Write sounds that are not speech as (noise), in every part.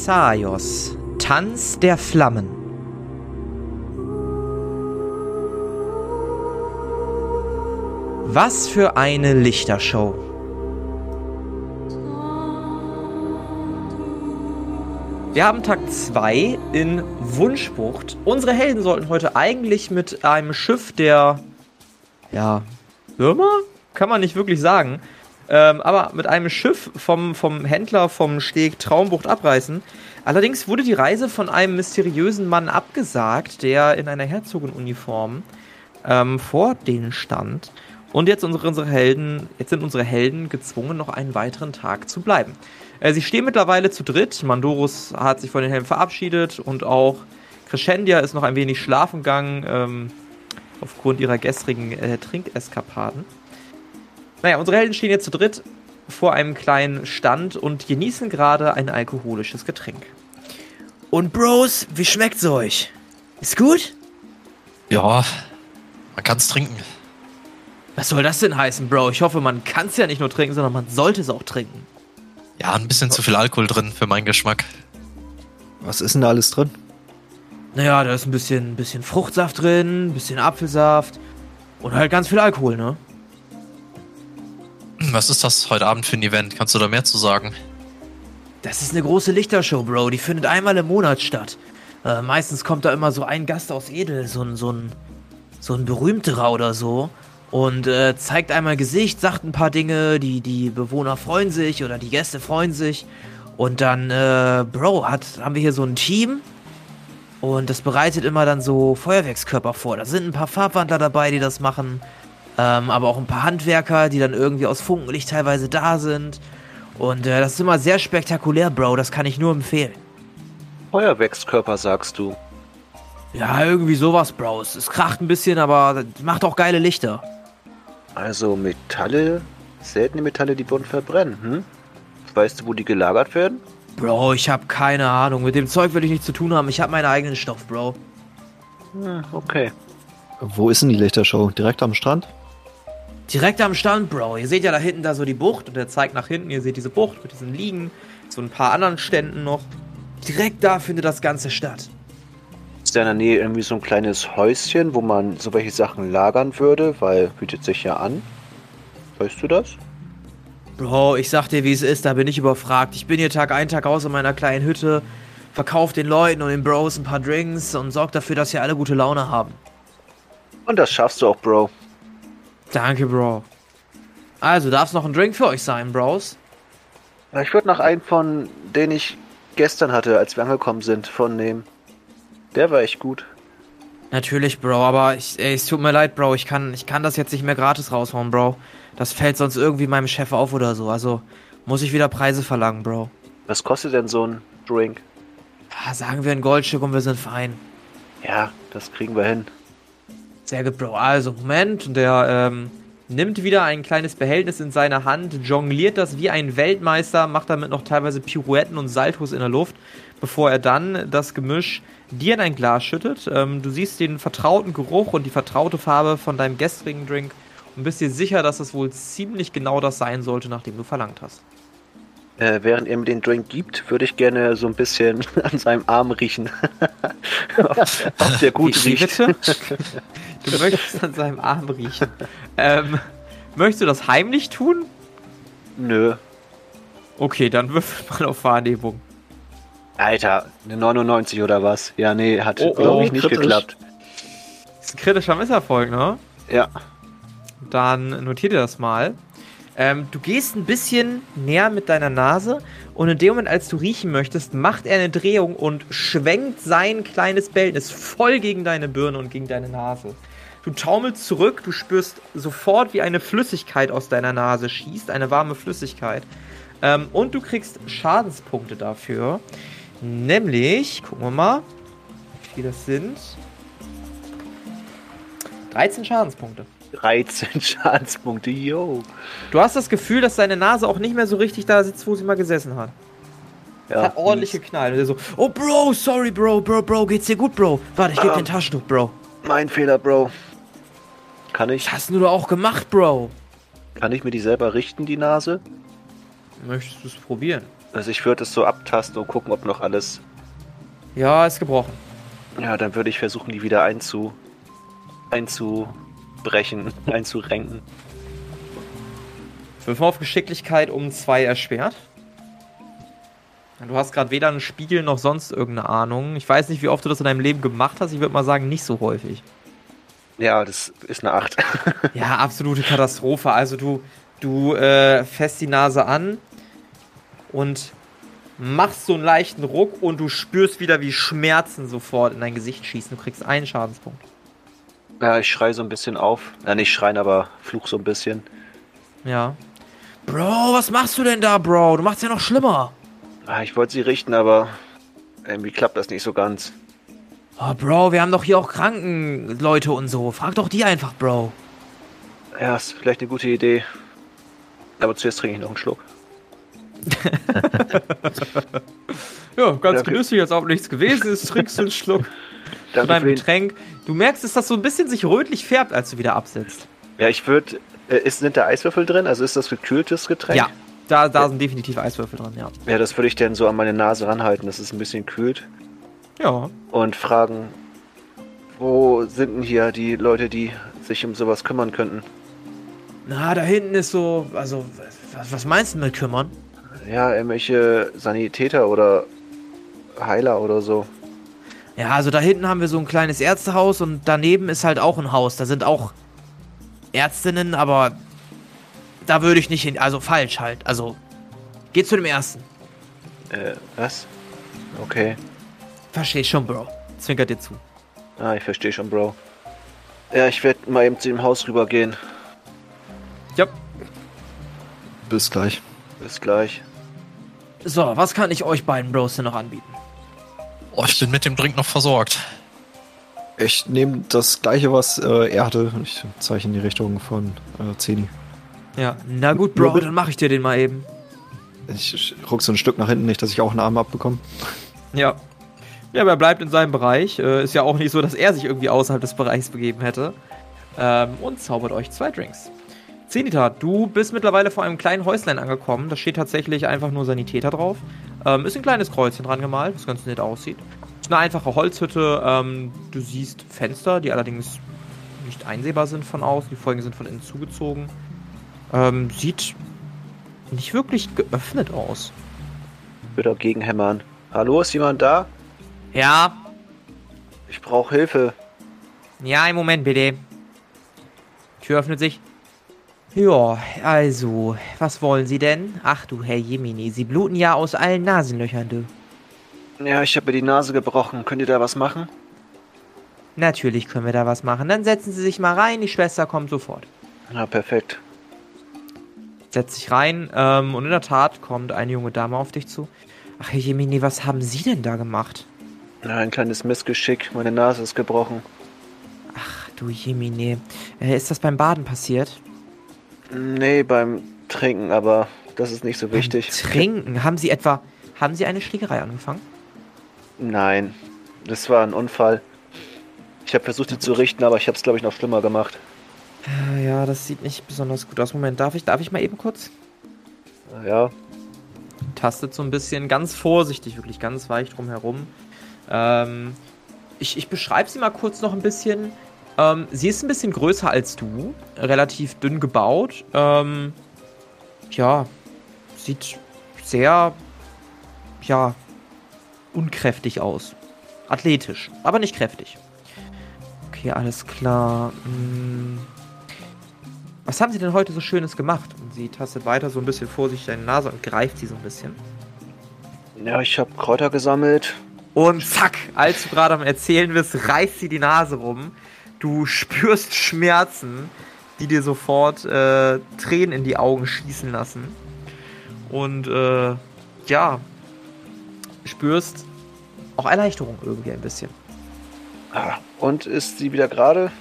Thessaios, Tanz der Flammen. Was für eine Lichtershow. Wir haben Tag 2 in Wunschbucht. Unsere Helden sollten heute eigentlich mit einem Schiff der, ja, Firma? Kann man nicht wirklich sagen. Ähm, aber mit einem Schiff vom, vom Händler vom Steg Traumbucht abreißen. Allerdings wurde die Reise von einem mysteriösen Mann abgesagt, der in einer Herzogenuniform ähm, vor denen stand. Und jetzt unsere, unsere Helden, jetzt sind unsere Helden gezwungen, noch einen weiteren Tag zu bleiben. Äh, sie stehen mittlerweile zu dritt. Mandorus hat sich von den Helden verabschiedet und auch Crescendia ist noch ein wenig schlafen gegangen ähm, aufgrund ihrer gestrigen äh, Trinkeskapaden. Naja, unsere Helden stehen jetzt zu dritt vor einem kleinen Stand und genießen gerade ein alkoholisches Getränk. Und Bros, wie schmeckt's euch? Ist gut? Ja, man kann's trinken. Was soll das denn heißen, Bro? Ich hoffe, man kann's ja nicht nur trinken, sondern man sollte es auch trinken. Ja, ein bisschen zu viel Alkohol drin für meinen Geschmack. Was ist denn da alles drin? Naja, da ist ein bisschen, bisschen Fruchtsaft drin, ein bisschen Apfelsaft und halt ganz viel Alkohol, ne? Was ist das heute Abend für ein Event? Kannst du da mehr zu sagen? Das ist eine große Lichtershow, Bro. Die findet einmal im Monat statt. Äh, meistens kommt da immer so ein Gast aus Edel, so ein, so ein, so ein berühmterer oder so. Und äh, zeigt einmal Gesicht, sagt ein paar Dinge, die, die Bewohner freuen sich oder die Gäste freuen sich. Und dann, äh, Bro, hat, haben wir hier so ein Team. Und das bereitet immer dann so Feuerwerkskörper vor. Da sind ein paar Farbwandler dabei, die das machen. Ähm, aber auch ein paar Handwerker, die dann irgendwie aus Funkenlicht teilweise da sind. Und äh, das ist immer sehr spektakulär, Bro. Das kann ich nur empfehlen. Feuerwerkskörper, sagst du. Ja, irgendwie sowas, Bro. Es, es kracht ein bisschen, aber macht auch geile Lichter. Also Metalle, seltene Metalle, die bunt verbrennen, hm? Weißt du, wo die gelagert werden? Bro, ich habe keine Ahnung. Mit dem Zeug will ich nichts zu tun haben. Ich habe meinen eigenen Stoff, Bro. Hm, okay. Wo ist denn die Lichtershow? Direkt am Strand? Direkt am Stand, Bro. Ihr seht ja da hinten da so die Bucht und der zeigt nach hinten. Ihr seht diese Bucht mit diesen Liegen, so ein paar anderen Ständen noch. Direkt da findet das Ganze statt. Ist da in der Nähe irgendwie so ein kleines Häuschen, wo man so welche Sachen lagern würde, weil bietet sich ja an. Weißt du das? Bro, ich sag dir, wie es ist, da bin ich überfragt. Ich bin hier Tag ein, Tag aus in meiner kleinen Hütte, verkauf den Leuten und den Bros ein paar Drinks und sorg dafür, dass hier alle gute Laune haben. Und das schaffst du auch, Bro. Danke, Bro. Also, darf es noch ein Drink für euch sein, Bros? Ich würde noch einen von, den ich gestern hatte, als wir angekommen sind, von nehmen. Der war echt gut. Natürlich, Bro, aber ich, ey, es tut mir leid, Bro. Ich kann, ich kann das jetzt nicht mehr gratis raushauen, Bro. Das fällt sonst irgendwie meinem Chef auf oder so. Also muss ich wieder Preise verlangen, Bro. Was kostet denn so ein Drink? Ah, sagen wir ein Goldstück und wir sind fein. Ja, das kriegen wir hin. Sehr gut, Bro. Also, Moment. Und der ähm, nimmt wieder ein kleines Behältnis in seine Hand, jongliert das wie ein Weltmeister, macht damit noch teilweise Pirouetten und Saltos in der Luft, bevor er dann das Gemisch dir in ein Glas schüttet. Ähm, du siehst den vertrauten Geruch und die vertraute Farbe von deinem gestrigen Drink und bist dir sicher, dass es wohl ziemlich genau das sein sollte, nachdem du verlangt hast. Äh, während er mir den Drink gibt, würde ich gerne so ein bisschen (laughs) an seinem Arm riechen. (laughs) ob, ob der gut Wie- riecht. bitte? (laughs) Du möchtest an seinem Arm riechen. Ähm, möchtest du das heimlich tun? Nö. Okay, dann würfel mal auf Wahrnehmung. Alter, eine 99 oder was? Ja, nee, hat Oh, glaube oh, ich nicht kritisch. geklappt. Das ist ein kritischer Misserfolg, ne? Ja. Dann notier dir das mal. Ähm, du gehst ein bisschen näher mit deiner Nase und in dem Moment, als du riechen möchtest, macht er eine Drehung und schwenkt sein kleines Behältnis voll gegen deine Birne und gegen deine Nase. Du taumelst zurück, du spürst sofort, wie eine Flüssigkeit aus deiner Nase schießt, eine warme Flüssigkeit. Ähm, und du kriegst Schadenspunkte dafür. Nämlich, gucken wir mal, wie viele das sind. 13 Schadenspunkte. 13 (laughs) Schadenspunkte, yo. Du hast das Gefühl, dass deine Nase auch nicht mehr so richtig da sitzt, wo sie mal gesessen hat. Ja, hat ordentlich geknallt. Und er so, oh Bro, sorry Bro, Bro, Bro, geht's dir gut, Bro? Warte, ich geb dir ein Ähm. Taschentuch, Bro. Mein Fehler, Bro. Kann ich, Was hast du auch gemacht, Bro? kann ich mir die selber richten, die Nase? Möchtest du es probieren? Also ich würde es so abtasten und gucken, ob noch alles. Ja, ist gebrochen. Ja, dann würde ich versuchen, die wieder einzu. Einzubrechen, (laughs) einzurenken. Wirf mal auf Geschicklichkeit um zwei erschwert. Du hast gerade weder einen Spiegel noch sonst irgendeine Ahnung. Ich weiß nicht, wie oft du das in deinem Leben gemacht hast. Ich würde mal sagen, nicht so häufig. Ja, das ist eine 8. (laughs) Ja, absolute Katastrophe. Also du, du äh, fässt die Nase an und machst so einen leichten Ruck und du spürst wieder, wie Schmerzen sofort in dein Gesicht schießen. Du kriegst einen Schadenspunkt. Ja, ich schreie so ein bisschen auf. Ja, nicht schreien, aber fluch so ein bisschen. Ja. Bro, was machst du denn da, Bro? Du machst ja noch schlimmer. Ah, ich wollte sie richten, aber irgendwie klappt das nicht so ganz. Oh, Bro, wir haben doch hier auch Krankenleute und so. Frag doch die einfach, Bro. Ja, ist vielleicht eine gute Idee. Aber zuerst trinke ich noch einen Schluck. (laughs) Ja, ganz genüsslich, als ob nichts gewesen ist. Trinkst du einen Schluck (laughs) von Danke deinem Getränk. Du merkst, dass das so ein bisschen sich rötlich färbt, als du wieder absetzt. Ja, ich würde. Äh, ist, sind da Eiswürfel drin? Also ist das gekühltes Getränk? Ja, da, da sind definitiv Eiswürfel dran, ja. Ja, das würde ich dann so an meine Nase ranhalten, dass es ein bisschen kühlt. Ja. Und fragen, wo sind denn hier die Leute, die sich um sowas kümmern könnten? Na, da hinten ist so, also, was, was meinst du mit kümmern? Ja, irgendwelche Sanitäter oder Heiler oder so. Ja, also da hinten haben wir so ein kleines Ärztehaus und daneben ist halt auch ein Haus. Da sind auch Ärztinnen, aber da würde ich nicht hin. Also falsch halt. Also, geh zu dem ersten. Äh, was? Okay. Versteh schon, Bro. Zwinkert dir zu. Ah, ich verstehe schon, Bro. Ja, ich werde mal eben zu dem Haus rübergehen. Ja. Bis gleich. Bis gleich. So, was kann ich euch beiden Bros denn noch anbieten? Oh, ich bin mit dem Drink noch versorgt. Ich nehme das gleiche, was äh, er hatte. Ich zeige in die Richtung von äh, Zeni. Ja. Na gut, Bro, dann mache ich dir den mal eben. Ich, ich ruck so ein Stück nach hinten, nicht, dass ich auch einen Arm abbekomme. Ja. Ja, aber er bleibt in seinem Bereich. Äh, ist ja auch nicht so, dass er sich irgendwie außerhalb des Bereichs begeben hätte. Ähm, und zaubert euch zwei Drinks. Zenita, du bist mittlerweile vor einem kleinen Häuslein angekommen. Da steht tatsächlich einfach nur Sanitäter drauf. Ähm, ist ein kleines Kreuzchen dran gemalt, was ganz nett aussieht. Ist eine einfache Holzhütte. Ähm, du siehst Fenster, die allerdings nicht einsehbar sind von außen. Die Folgen sind von innen zugezogen. Ähm, sieht nicht wirklich geöffnet aus. Würde auch gegenhämmern. Hallo, ist jemand da? Ja, Ich brauche Hilfe. Ja, einen Moment bitte. Tür öffnet sich. Ja, also, was wollen Sie denn? Ach du Herr Jemini, Sie bluten ja aus allen Nasenlöchern, du. Ja, ich habe mir die Nase gebrochen. Könnt ihr da was machen? Natürlich können wir da was machen. Dann setzen Sie sich mal rein, die Schwester kommt sofort. Ja, perfekt. Setzt sich rein, ähm, und in der Tat kommt eine junge Dame auf dich zu. Ach Herr Jemini, was haben Sie denn da gemacht? Ja, ein kleines Missgeschick. Meine Nase ist gebrochen. Ach du Jemini, äh, ist das beim Baden passiert? Nee, beim Trinken, aber das ist nicht so wichtig. Beim Trinken? Haben Sie etwa, haben Sie eine Schlägerei angefangen? Nein, das war ein Unfall. Ich habe versucht, die zu richten, aber ich habe es, glaube ich, noch schlimmer gemacht. Äh, Ja, das sieht nicht besonders gut aus. Moment, darf ich, darf ich mal eben kurz? Ja, tastet so ein bisschen, ganz vorsichtig, wirklich ganz weich drumherum. Ähm, ich ich beschreibe sie mal kurz noch ein bisschen. Ähm, sie ist ein bisschen größer als du, relativ dünn gebaut. Ähm, ja, sieht sehr, ja, unkräftig aus. Athletisch, aber nicht kräftig. Okay, alles klar. Hm. Was haben Sie denn heute so Schönes gemacht? Und sie tastet weiter so ein bisschen vorsichtig deine Nase und greift sie so ein bisschen. ja, ich habe Kräuter gesammelt. Und zack, als du gerade am Erzählen bist, reißt sie die Nase rum. Du spürst Schmerzen, die dir sofort äh, Tränen in die Augen schießen lassen. Und äh, ja, spürst auch Erleichterung irgendwie ein bisschen. Ah, Und ist sie wieder gerade?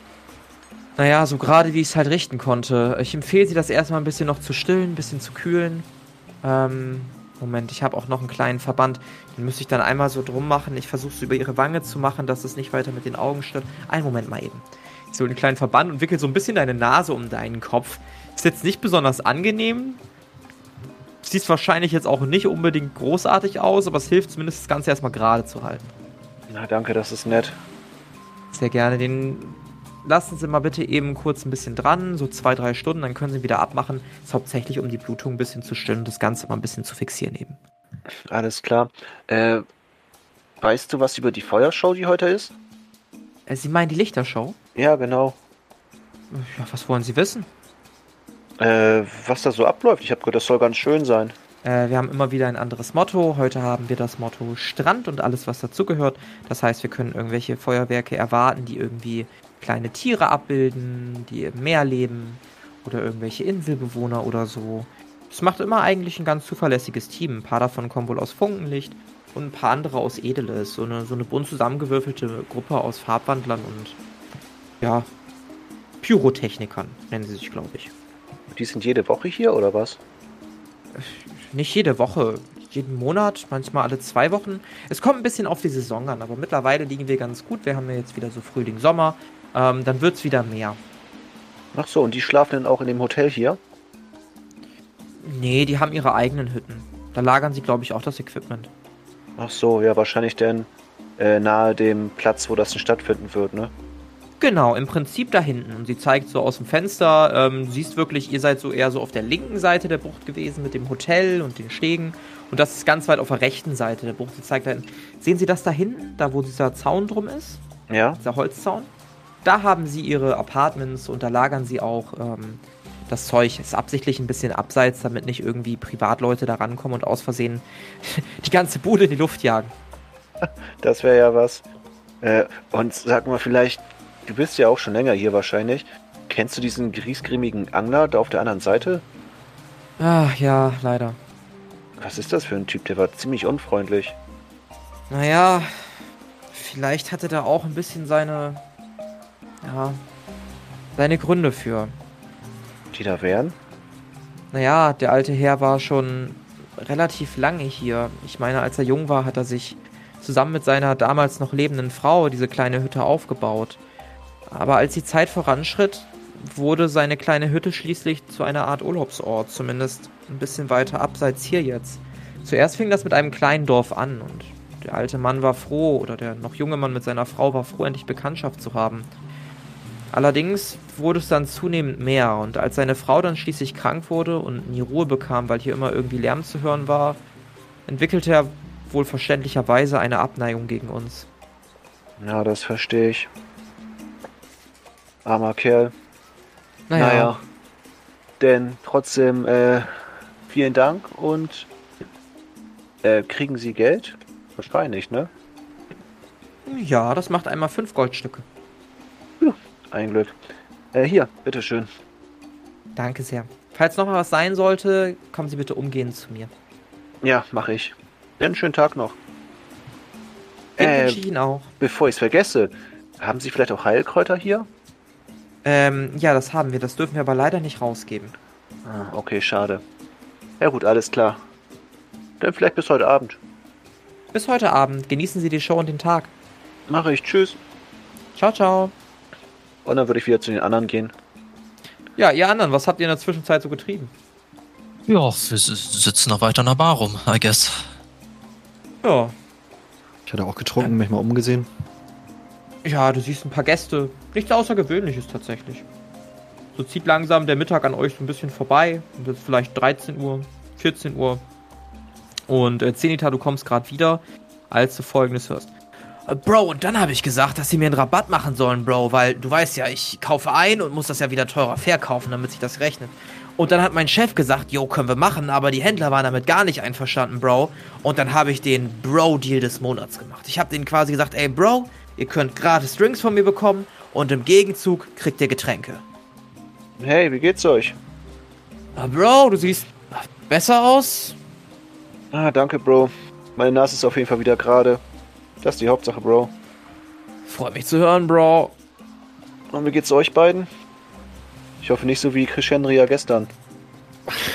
Naja, so gerade wie ich es halt richten konnte. Ich empfehle sie, das erstmal ein bisschen noch zu stillen, ein bisschen zu kühlen. Ähm, Moment, ich habe auch noch einen kleinen Verband. Den müsste ich dann einmal so drum machen. Ich versuche es über ihre Wange zu machen, dass es nicht weiter mit den Augen stört. Einen Moment mal eben. Ich hole einen kleinen Verband und wickel so ein bisschen deine Nase um deinen Kopf. Ist jetzt nicht besonders angenehm. Sieht wahrscheinlich jetzt auch nicht unbedingt großartig aus, aber es hilft zumindest das Ganze erstmal gerade zu halten. Na, danke, das ist nett. Sehr gerne. Den lassen Sie mal bitte eben kurz ein bisschen dran, so zwei, drei Stunden, dann können Sie wieder abmachen. Ist hauptsächlich, um die Blutung ein bisschen zu stillen und das Ganze mal ein bisschen zu fixieren eben. Alles klar. Äh, weißt du was über die Feuershow, die heute ist? Äh, Sie meinen die Lichtershow? Ja, genau. Ja, was wollen Sie wissen? Äh, was da so abläuft. Ich habe gehört, das soll ganz schön sein. Äh, wir haben immer wieder ein anderes Motto. Heute haben wir das Motto Strand und alles, was dazugehört. Das heißt, wir können irgendwelche Feuerwerke erwarten, die irgendwie kleine Tiere abbilden, die im Meer leben oder irgendwelche Inselbewohner oder so. Es macht immer eigentlich ein ganz zuverlässiges Team. Ein paar davon kommen wohl aus Funkenlicht und ein paar andere aus Edeles. So eine, so eine bunt zusammengewürfelte Gruppe aus Farbwandlern und ja, Pyrotechnikern nennen sie sich, glaube ich. Die sind jede Woche hier oder was? Nicht jede Woche, jeden Monat, manchmal alle zwei Wochen. Es kommt ein bisschen auf die Saison an, aber mittlerweile liegen wir ganz gut. Wir haben ja jetzt wieder so Frühling, Sommer. Ähm, dann wird es wieder mehr. Ach so, und die schlafen dann auch in dem Hotel hier? Nee, die haben ihre eigenen Hütten. Da lagern sie, glaube ich, auch das Equipment. Ach so, ja, wahrscheinlich dann äh, nahe dem Platz, wo das denn stattfinden wird, ne? Genau, im Prinzip da hinten. Und sie zeigt so aus dem Fenster, ähm, siehst wirklich, ihr seid so eher so auf der linken Seite der Bucht gewesen mit dem Hotel und den Stegen. Und das ist ganz weit auf der rechten Seite der Bucht. Sie zeigt da hinten. Sehen Sie das da hinten, da wo dieser Zaun drum ist? Ja. Dieser Holzzaun? Da haben sie ihre Apartments und da lagern sie auch ähm, das Zeug. Ist absichtlich ein bisschen abseits, damit nicht irgendwie Privatleute da rankommen und aus Versehen (laughs) die ganze Bude in die Luft jagen. Das wäre ja was. Äh, und sag mal vielleicht, du bist ja auch schon länger hier wahrscheinlich. Kennst du diesen griesgrämigen Angler da auf der anderen Seite? Ah, ja, leider. Was ist das für ein Typ? Der war ziemlich unfreundlich. Naja, vielleicht hatte da auch ein bisschen seine. Ja. Seine Gründe für. Die da wären? Naja, der alte Herr war schon relativ lange hier. Ich meine, als er jung war, hat er sich zusammen mit seiner damals noch lebenden Frau diese kleine Hütte aufgebaut. Aber als die Zeit voranschritt, wurde seine kleine Hütte schließlich zu einer Art Urlaubsort, zumindest ein bisschen weiter abseits hier jetzt. Zuerst fing das mit einem kleinen Dorf an und der alte Mann war froh, oder der noch junge Mann mit seiner Frau war froh, endlich Bekanntschaft zu haben. Allerdings wurde es dann zunehmend mehr und als seine Frau dann schließlich krank wurde und nie Ruhe bekam, weil hier immer irgendwie Lärm zu hören war, entwickelte er wohl verständlicherweise eine Abneigung gegen uns. Ja, das verstehe ich. Armer Kerl. Naja, Naja. Denn trotzdem, äh, vielen Dank und äh, kriegen Sie Geld? Wahrscheinlich, ne? ja, das macht einmal fünf Goldstücke. Ein Glück. Äh, hier, bitteschön. Danke sehr. Falls noch mal was sein sollte, kommen Sie bitte umgehend zu mir. Ja, mache ich. Einen schönen Tag noch. Den Äh, wünsche ich Ihnen auch. Bevor ich es vergesse, haben Sie vielleicht auch Heilkräuter hier? Ähm, ja, das haben wir. Das dürfen wir aber leider nicht rausgeben. Ah, okay, schade. Ja gut, alles klar. Dann vielleicht bis heute Abend. Bis heute Abend. Genießen Sie die Show und den Tag. Mache ich. Tschüss. Ciao, ciao. Und dann würde ich wieder zu den anderen gehen. Ja, ihr anderen, was habt ihr in der Zwischenzeit so getrieben? Ja, wir sitzen noch weiter in der Bar rum, I guess. Ja. Ich hatte auch getrunken, mich mal umgesehen. Ja, du siehst ein paar Gäste. Nichts Außergewöhnliches tatsächlich. So zieht langsam der Mittag an euch so ein bisschen vorbei. Und jetzt vielleicht 13 Uhr, 14 Uhr. Und äh, Zenita, du kommst gerade wieder, als du folgendes hörst. Äh, Bro, und dann habe ich gesagt, dass sie mir einen Rabatt machen sollen, Bro, weil du weißt ja, ich kaufe ein und muss das ja wieder teurer verkaufen, damit sich das rechnet. Und dann hat mein Chef gesagt, jo, können wir machen, aber die Händler waren damit gar nicht einverstanden, Bro. Und dann habe ich den Bro-Deal des Monats gemacht. Ich habe denen quasi gesagt, ey, Bro, ihr könnt gratis Drinks von mir bekommen und im Gegenzug kriegt ihr Getränke. Hey, wie geht's euch? Ah, Bro, du siehst besser aus. Ah, danke, Bro. Meine Nase ist auf jeden Fall wieder gerade. Das ist die Hauptsache, Bro. Freut mich zu hören, Bro. Und wie geht's euch beiden? Ich hoffe nicht so wie Krishendria gestern.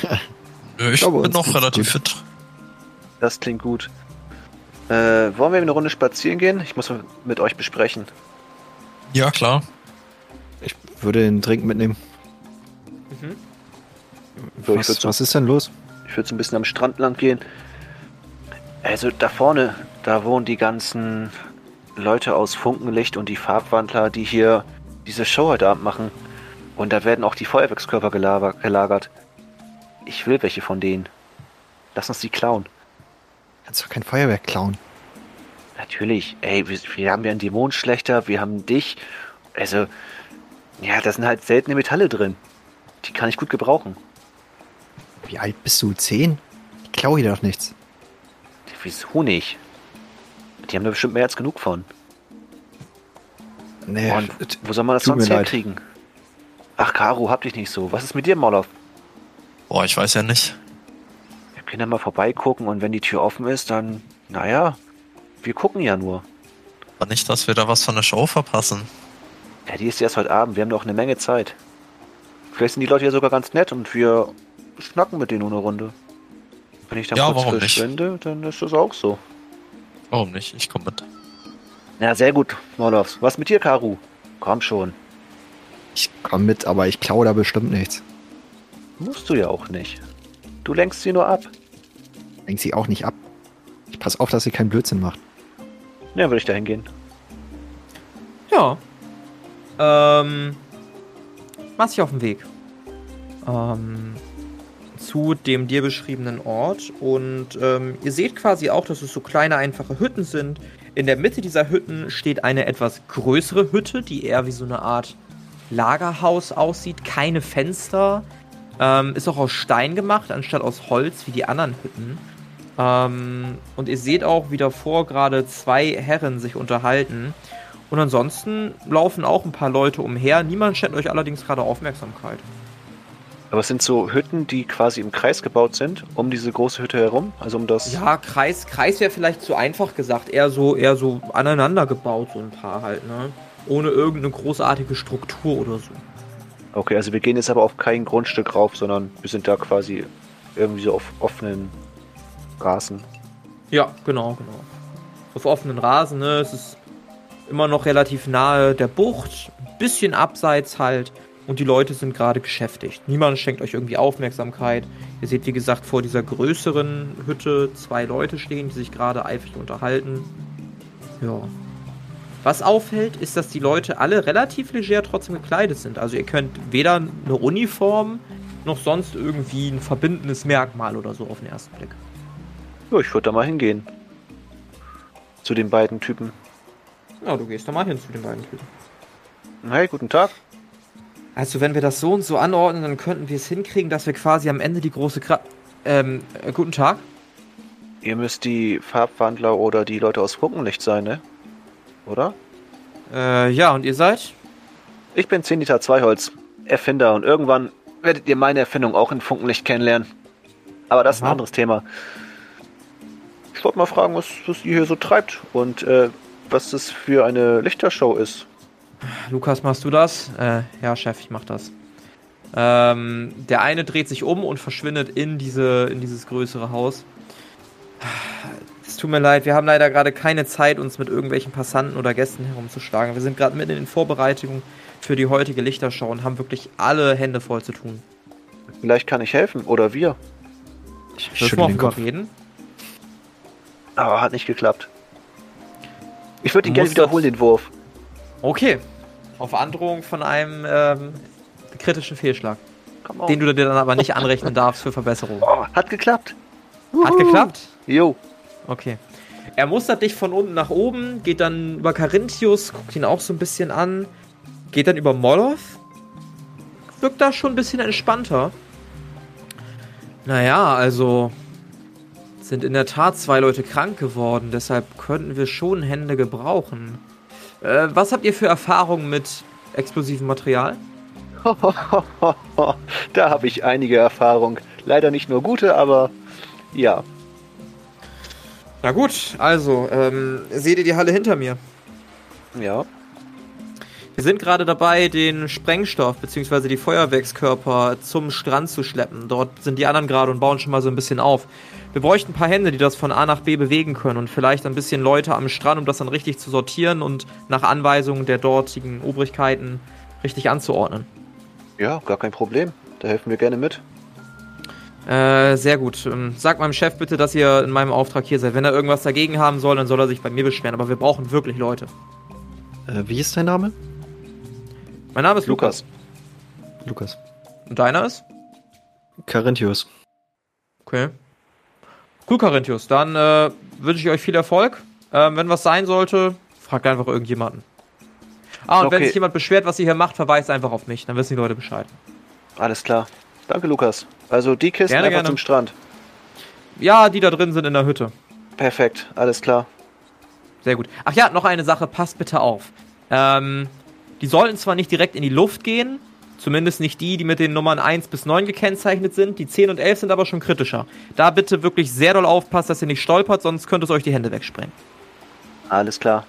(laughs) Nö, Ich glaube, bin noch relativ gut. fit. Das klingt gut. Äh, wollen wir eine Runde spazieren gehen? Ich muss mit euch besprechen. Ja, klar. Ich würde den Drink mitnehmen. So, ich Was, was ist denn los? Ich würde so ein bisschen am Strand lang gehen. Also da vorne, da wohnen die ganzen Leute aus Funkenlicht und die Farbwandler, die hier diese Show heute Abend machen. Und da werden auch die Feuerwerkskörper gelager- gelagert. Ich will welche von denen. Lass uns die klauen. Kannst doch kein Feuerwerk klauen. Natürlich. Ey, wir, wir haben ja einen Dämonenschlechter, wir haben dich. Also, ja, da sind halt seltene Metalle drin. Die kann ich gut gebrauchen. Wie alt bist du? Zehn? Ich klaue hier doch nichts. Wieso nicht? Die haben da bestimmt mehr als genug von. Nee, Und wo soll man das sonst herkriegen? Ach, Caro, hab dich nicht so. Was ist mit dir, Moloff? Boah, ich weiß ja nicht. Wir können ja mal vorbeigucken und wenn die Tür offen ist, dann, naja, wir gucken ja nur. Aber nicht, dass wir da was von der Show verpassen. Ja, die ist erst heute Abend. Wir haben noch eine Menge Zeit. Vielleicht sind die Leute ja sogar ganz nett und wir schnacken mit denen nur eine Runde. Wenn ich dann Ja, kurz warum nicht? verschwinde, dann ist das auch so. Warum nicht? Ich komme mit. Ja, sehr gut, Moloffs. Was mit dir, Karu? Komm schon. Ich komm mit, aber ich klaue da bestimmt nichts. Musst du ja auch nicht. Du lenkst sie nur ab. Lenk sie auch nicht ab. Ich pass auf, dass sie keinen Blödsinn macht. Ja, würde ich da hingehen. Ja. Ähm. mach dich auf den Weg. Ähm. Zu dem dir beschriebenen Ort. Und ähm, ihr seht quasi auch, dass es so kleine, einfache Hütten sind. In der Mitte dieser Hütten steht eine etwas größere Hütte, die eher wie so eine Art Lagerhaus aussieht. Keine Fenster. Ähm, ist auch aus Stein gemacht, anstatt aus Holz wie die anderen Hütten. Ähm, und ihr seht auch, wie davor gerade zwei Herren sich unterhalten. Und ansonsten laufen auch ein paar Leute umher. Niemand schenkt euch allerdings gerade Aufmerksamkeit. Aber es sind so Hütten, die quasi im Kreis gebaut sind, um diese große Hütte herum. Also um das. Ja, Kreis, Kreis wäre vielleicht zu einfach gesagt. Eher so, eher so aneinander gebaut, so ein paar halt, ne? Ohne irgendeine großartige Struktur oder so. Okay, also wir gehen jetzt aber auf kein Grundstück rauf, sondern wir sind da quasi irgendwie so auf offenen Rasen. Ja, genau, genau. Auf offenen Rasen, ne? Es ist immer noch relativ nahe der Bucht, ein bisschen abseits halt. Und die Leute sind gerade beschäftigt. Niemand schenkt euch irgendwie Aufmerksamkeit. Ihr seht, wie gesagt, vor dieser größeren Hütte zwei Leute stehen, die sich gerade eifrig unterhalten. Ja. Was auffällt, ist, dass die Leute alle relativ leger trotzdem gekleidet sind. Also ihr könnt weder eine Uniform noch sonst irgendwie ein verbindendes Merkmal oder so auf den ersten Blick. Ja, ich würde da mal hingehen. Zu den beiden Typen. Ja, du gehst da mal hin zu den beiden Typen. Hey, guten Tag. Also, wenn wir das so und so anordnen, dann könnten wir es hinkriegen, dass wir quasi am Ende die große Kra Ähm, äh, guten Tag. Ihr müsst die Farbwandler oder die Leute aus Funkenlicht sein, ne? Oder? Äh, ja, und ihr seid? Ich bin Zenita Zweiholz, Erfinder und irgendwann werdet ihr meine Erfindung auch in Funkenlicht kennenlernen. Aber das ist ein Aha. anderes Thema. Ich wollte mal fragen, was, was ihr hier so treibt und äh, was das für eine Lichtershow ist. Lukas, machst du das? Äh, ja, Chef, ich mach das. Ähm, der eine dreht sich um und verschwindet in, diese, in dieses größere Haus. Es tut mir leid, wir haben leider gerade keine Zeit, uns mit irgendwelchen Passanten oder Gästen herumzuschlagen. Wir sind gerade mitten in den Vorbereitungen für die heutige Lichtershow und haben wirklich alle Hände voll zu tun. Vielleicht kann ich helfen oder wir. Ich schüttel mal den Kopf. reden? Aber hat nicht geklappt. Ich würde ihn gerne wiederholen, den Wurf. Okay. Auf Androhung von einem ähm, kritischen Fehlschlag. Den du dir dann aber nicht anrechnen darfst für Verbesserung. oh, hat geklappt. Hat geklappt? Jo. Okay. Er mustert dich von unten nach oben, geht dann über Carinthius, guckt ihn auch so ein bisschen an, geht dann über Moloth. Wirkt da schon ein bisschen entspannter. Naja, also sind in der Tat zwei Leute krank geworden, deshalb könnten wir schon Hände gebrauchen. Äh, was habt ihr für Erfahrungen mit explosivem Material? (laughs) da habe ich einige Erfahrung. Leider nicht nur gute, aber ja. Na gut, also, ähm, seht ihr die Halle hinter mir? Ja. Wir sind gerade dabei, den Sprengstoff bzw. die Feuerwerkskörper zum Strand zu schleppen. Dort sind die anderen gerade und bauen schon mal so ein bisschen auf. Wir bräuchten ein paar Hände, die das von A nach B bewegen können und vielleicht ein bisschen Leute am Strand, um das dann richtig zu sortieren und nach Anweisungen der dortigen Obrigkeiten richtig anzuordnen. Ja, gar kein Problem. Da helfen wir gerne mit. Äh, sehr gut. Ähm, Sag meinem Chef bitte, dass ihr in meinem Auftrag hier seid. Wenn er irgendwas dagegen haben soll, dann soll er sich bei mir beschweren. Aber wir brauchen wirklich Leute. Äh, wie ist dein Name? Mein Name ist Lukas. Lukas. Und deiner ist? Carinthius. Okay. Cool, Carinthius. Dann äh, wünsche ich euch viel Erfolg. Ähm, wenn was sein sollte, fragt einfach irgendjemanden. Ah, und wenn Okay. sich jemand beschwert, was ihr hier macht, verweist einfach auf mich. Dann wissen die Leute Bescheid. Alles klar. Danke, Lukas. Also die Kisten Gerne, einfach gerne. zum Strand. Ja, die da drin sind in der Hütte. Perfekt, alles klar. Sehr gut. Ach ja, noch eine Sache, passt bitte auf. Ähm, die sollten zwar nicht direkt in die Luft gehen, zumindest nicht die, die mit den Nummern 1 bis 9 gekennzeichnet sind. Die 10 und 11 sind aber schon kritischer. Da bitte wirklich sehr doll aufpassen, dass ihr nicht stolpert, sonst könnte es euch die Hände wegsprengen. Alles klar.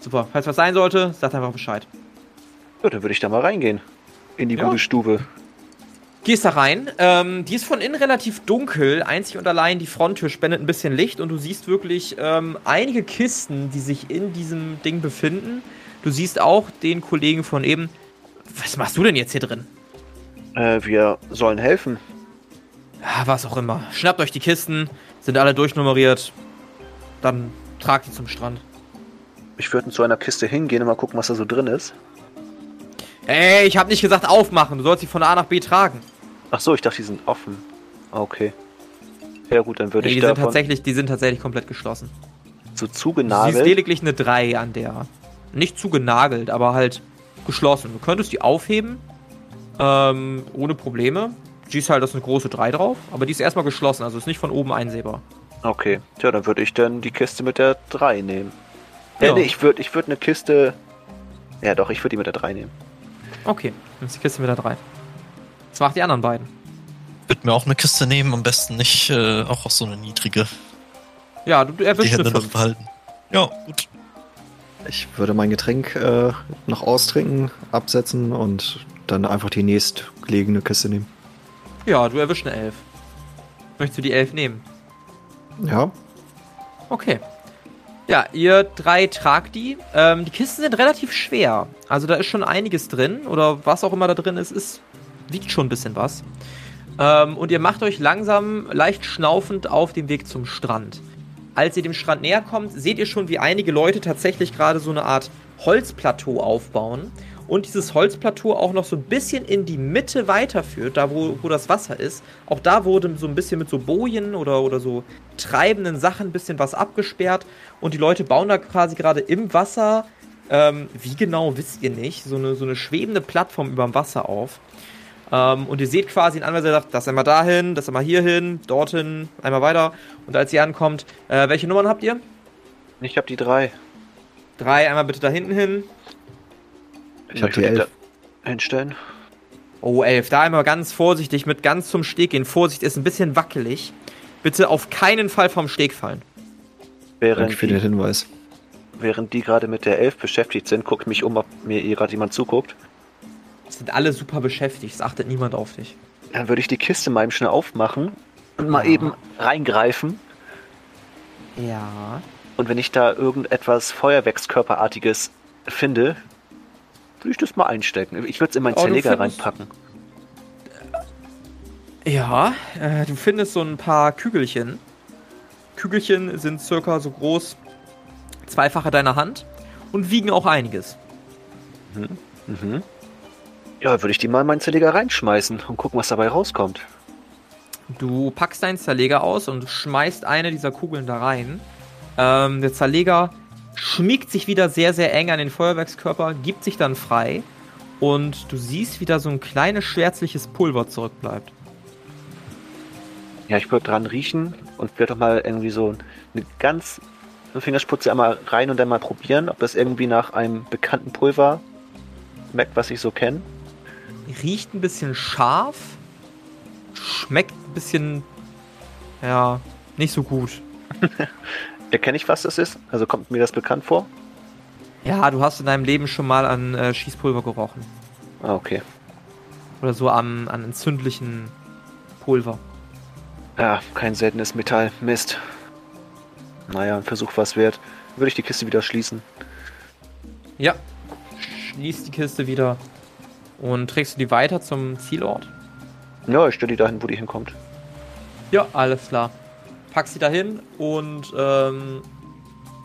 Super. Falls was sein sollte, sagt einfach Bescheid. Ja, dann würde ich da mal reingehen. In die Ja. gute Stube. Gehst da rein. Ähm, die ist von innen relativ dunkel. Einzig und allein die Fronttür spendet ein bisschen Licht und du siehst wirklich ähm, einige Kisten, die sich in diesem Ding befinden. Du siehst auch den Kollegen von eben. Was machst du denn jetzt hier drin? Äh, wir sollen helfen. Ja, was auch immer. Schnappt euch die Kisten, sind alle durchnummeriert. Dann tragt die zum Strand. Ich würde zu einer Kiste hingehen und mal gucken, was da so drin ist. Ey, ich hab nicht gesagt aufmachen. Du sollst sie von A nach B tragen. Ach so, ich dachte, die sind offen. Okay. Ja gut, dann würde Nee, ich die sind davon tatsächlich, die sind tatsächlich komplett geschlossen. so Du siehst zugenagelt. lediglich eine 3 an der. Nicht zugenagelt, aber halt geschlossen. Du könntest die aufheben. Ähm, ohne Probleme. Siehst halt, da ist eine große 3 drauf. Aber die ist erstmal geschlossen, also ist nicht von oben einsehbar. Okay. Tja, dann würde ich dann die Kiste mit der 3 nehmen. Ja. Ja. nee, ich würde ich würd eine Kiste. Ja doch, ich würde die mit der 3 nehmen. Okay, dann ist die Kiste mit der 3. Was macht die anderen beiden? Würde mir auch eine Kiste nehmen, am besten nicht äh, auch auf so eine niedrige. Ja, du, du Die erwischst eine Hände noch 5. behalten. Ja, gut. Ich würde mein Getränk äh, noch austrinken, absetzen und dann einfach die nächstgelegene Kiste nehmen. Ja, du erwischst eine 11. Möchtest du die 11 nehmen? Ja, Okay. Ja, ihr drei tragt die. Ähm, die Kisten sind relativ schwer. Also da ist schon einiges drin. Oder was auch immer da drin ist, ist wiegt schon ein bisschen was. Ähm, und ihr macht euch langsam, leicht schnaufend auf den Weg zum Strand. Als ihr dem Strand näher kommt, seht ihr schon, wie einige Leute tatsächlich gerade so eine Art Holzplateau aufbauen. Und dieses Holzplateau auch noch so ein bisschen in die Mitte weiterführt, da wo, wo das Wasser ist. Auch da wurde so ein bisschen mit so Bojen oder, oder so treibenden Sachen ein bisschen was abgesperrt. Und die Leute bauen da quasi gerade im Wasser, ähm, wie genau wisst ihr nicht, so eine, so eine schwebende Plattform über dem Wasser auf. Ähm, und ihr seht quasi in Anweisung, sagt, das einmal dahin, das einmal hierhin, dorthin, einmal weiter. Und als ihr ankommt, äh, welche Nummern habt ihr? Ich habe die 3. Drei, einmal bitte da hinten hin. ich habe die elf. Hinstellen. Oh, elf. Da einmal ganz vorsichtig mit ganz zum Steg gehen. Vorsicht, ist ein bisschen wackelig. Bitte auf keinen Fall vom Steg fallen. Während Danke für den die, Hinweis. während die gerade mit der 11 beschäftigt sind, guckt mich um, ob mir gerade jemand zuguckt. Sind alle super beschäftigt. Es achtet niemand auf dich. Dann würde ich die Kiste mal eben schnell aufmachen und mal Ja. eben reingreifen. Ja. Und wenn ich da irgendetwas Feuerwerkskörperartiges finde, würde ich das mal einstecken. Ich würde es in meinen Oh, Zerleger reinpacken. Ja, äh, du findest so ein paar Kügelchen. Kügelchen sind circa so groß, zweifache deiner Hand und wiegen auch einiges. Mhm. Ja, würde ich die mal in meinen Zerleger reinschmeißen und gucken, was dabei rauskommt. Du packst deinen Zerleger aus und schmeißt eine dieser Kugeln da rein. Ähm, der Zerleger schmiegt sich wieder sehr, sehr eng an den Feuerwerkskörper, gibt sich dann frei und du siehst, wie da so ein kleines schwärzliches Pulver zurückbleibt. Ja, ich würde dran riechen und würde doch mal irgendwie so eine ganz eine Fingerspitze einmal rein und dann mal probieren, ob das irgendwie nach einem bekannten Pulver schmeckt, was ich so kenne. Riecht ein bisschen scharf, schmeckt ein bisschen, ja, nicht so gut. (laughs) Erkenne ich, was das ist? Also kommt mir das bekannt vor? Ja, du hast in deinem Leben schon mal an äh, Schießpulver gerochen. Ah, okay. Oder so am, an entzündlichen Pulver. Ja, kein seltenes Metall. Mist. Naja, ein Versuch was wert. Würde ich die Kiste wieder schließen. Ja. Schließt die Kiste wieder und trägst du die weiter zum Zielort? Ja, ich stelle die dahin, wo die hinkommt. Ja, alles klar. Pack sie dahin und ähm,